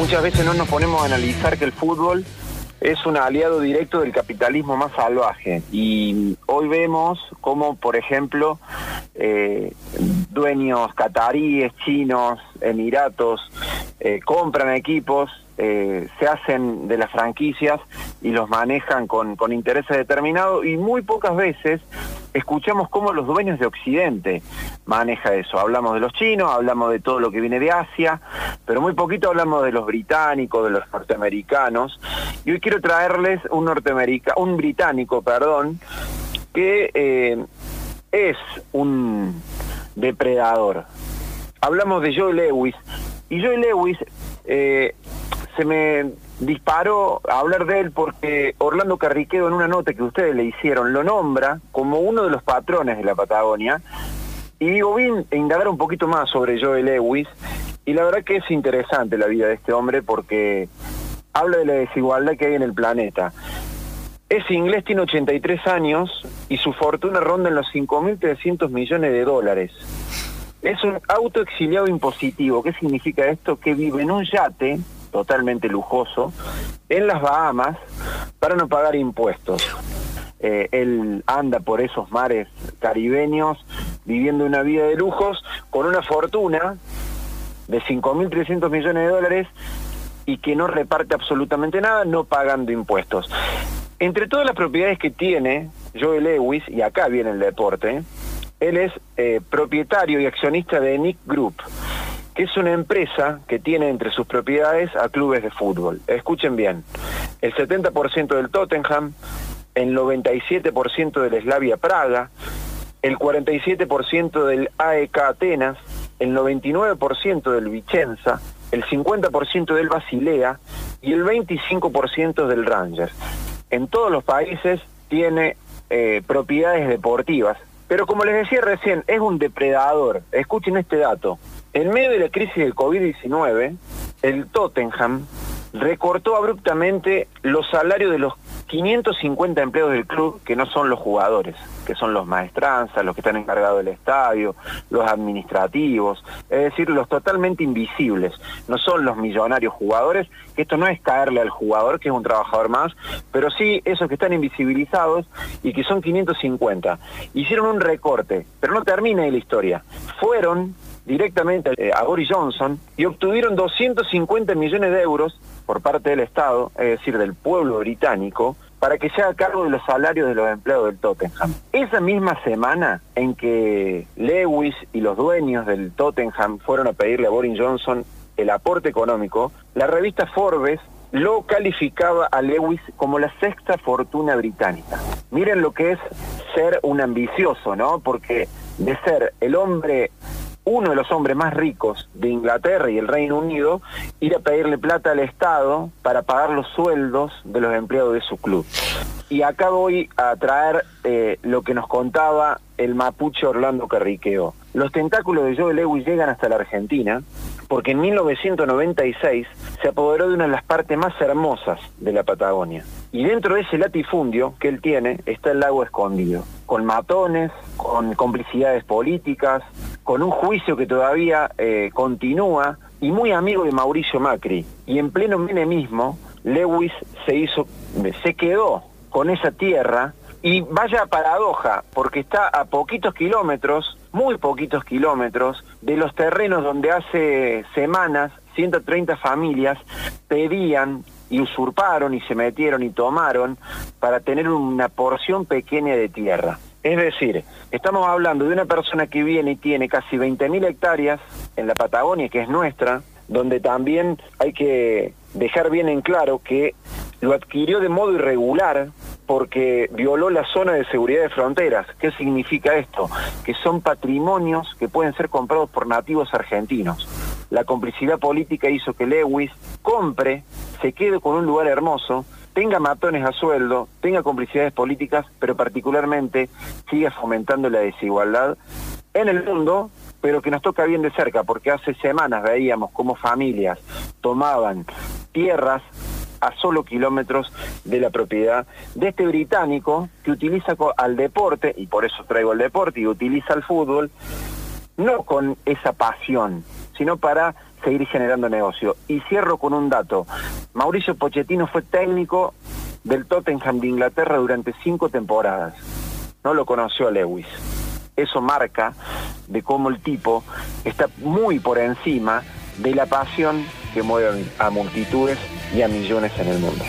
muchas veces no nos ponemos a analizar que el fútbol es un aliado directo del capitalismo más salvaje. Y hoy vemos cómo, por ejemplo, eh, dueños cataríes, chinos, emiratos, eh, compran equipos, eh, se hacen de las franquicias y los manejan con, con intereses determinados y muy pocas veces escuchamos cómo los dueños de Occidente maneja eso. Hablamos de los chinos, hablamos de todo lo que viene de Asia, pero muy poquito hablamos de los británicos, de los norteamericanos. Y hoy quiero traerles un norteamerica, un británico, perdón, que eh, es un depredador. Hablamos de Joe Lewis y Joe Lewis eh, se me disparó a hablar de él porque Orlando Carriquedo en una nota que ustedes le hicieron lo nombra como uno de los patrones de la Patagonia y digo, bien indagar un poquito más sobre Joe Lewis y la verdad que es interesante la vida de este hombre porque habla de la desigualdad que hay en el planeta. Ese inglés tiene 83 años y su fortuna ronda en los 5.300 millones de dólares. Es un autoexiliado impositivo. ¿Qué significa esto? Que vive en un yate totalmente lujoso en las Bahamas para no pagar impuestos. Eh, él anda por esos mares caribeños viviendo una vida de lujos con una fortuna de 5.300 millones de dólares y que no reparte absolutamente nada, no pagando impuestos. Entre todas las propiedades que tiene Joe Lewis, y acá viene el deporte, él es eh, propietario y accionista de Nick Group, que es una empresa que tiene entre sus propiedades a clubes de fútbol. Escuchen bien, el 70% del Tottenham, el 97% del Slavia Praga, el 47% del AEK Atenas, el 99% del Vicenza, el 50% del Basilea y el 25% del Rangers. En todos los países tiene eh, propiedades deportivas, pero como les decía recién, es un depredador. Escuchen este dato. En medio de la crisis del COVID-19, el Tottenham recortó abruptamente los salarios de los 550 empleados del club, que no son los jugadores, que son los maestranzas, los que están encargados del estadio, los administrativos, es decir, los totalmente invisibles, no son los millonarios jugadores, que esto no es caerle al jugador, que es un trabajador más, pero sí esos que están invisibilizados y que son 550. Hicieron un recorte, pero no termina ahí la historia. Fueron directamente eh, a Boris Johnson y obtuvieron 250 millones de euros por parte del Estado, es decir, del pueblo británico, para que se haga cargo de los salarios de los empleados del Tottenham. Esa misma semana en que Lewis y los dueños del Tottenham fueron a pedirle a Boris Johnson el aporte económico, la revista Forbes lo calificaba a Lewis como la sexta fortuna británica. Miren lo que es ser un ambicioso, ¿no? Porque de ser el hombre uno de los hombres más ricos de Inglaterra y el Reino Unido ir a pedirle plata al Estado para pagar los sueldos de los empleados de su club. Y acá voy a traer eh, lo que nos contaba el mapuche Orlando Carriqueo. Los tentáculos de Joe Lewis llegan hasta la Argentina porque en 1996 se apoderó de una de las partes más hermosas de la Patagonia. Y dentro de ese latifundio que él tiene está el lago escondido, con matones, con complicidades políticas, con un juicio que todavía eh, continúa y muy amigo de Mauricio Macri. Y en pleno menemismo, Lewis se hizo, se quedó con esa tierra y vaya paradoja, porque está a poquitos kilómetros, muy poquitos kilómetros, de los terrenos donde hace semanas 130 familias pedían y usurparon y se metieron y tomaron para tener una porción pequeña de tierra. Es decir, estamos hablando de una persona que viene y tiene casi 20.000 hectáreas en la Patagonia, que es nuestra, donde también hay que dejar bien en claro que lo adquirió de modo irregular porque violó la zona de seguridad de fronteras. ¿Qué significa esto? Que son patrimonios que pueden ser comprados por nativos argentinos. La complicidad política hizo que Lewis compre, se quede con un lugar hermoso, tenga matones a sueldo, tenga complicidades políticas, pero particularmente siga fomentando la desigualdad en el mundo, pero que nos toca bien de cerca, porque hace semanas veíamos cómo familias tomaban tierras a solo kilómetros de la propiedad de este británico que utiliza al deporte, y por eso traigo el deporte, y utiliza el fútbol, no con esa pasión, sino para seguir generando negocio. Y cierro con un dato. Mauricio Pochettino fue técnico del Tottenham de Inglaterra durante cinco temporadas. No lo conoció Lewis. Eso marca de cómo el tipo está muy por encima de la pasión que mueve a multitudes y a millones en el mundo.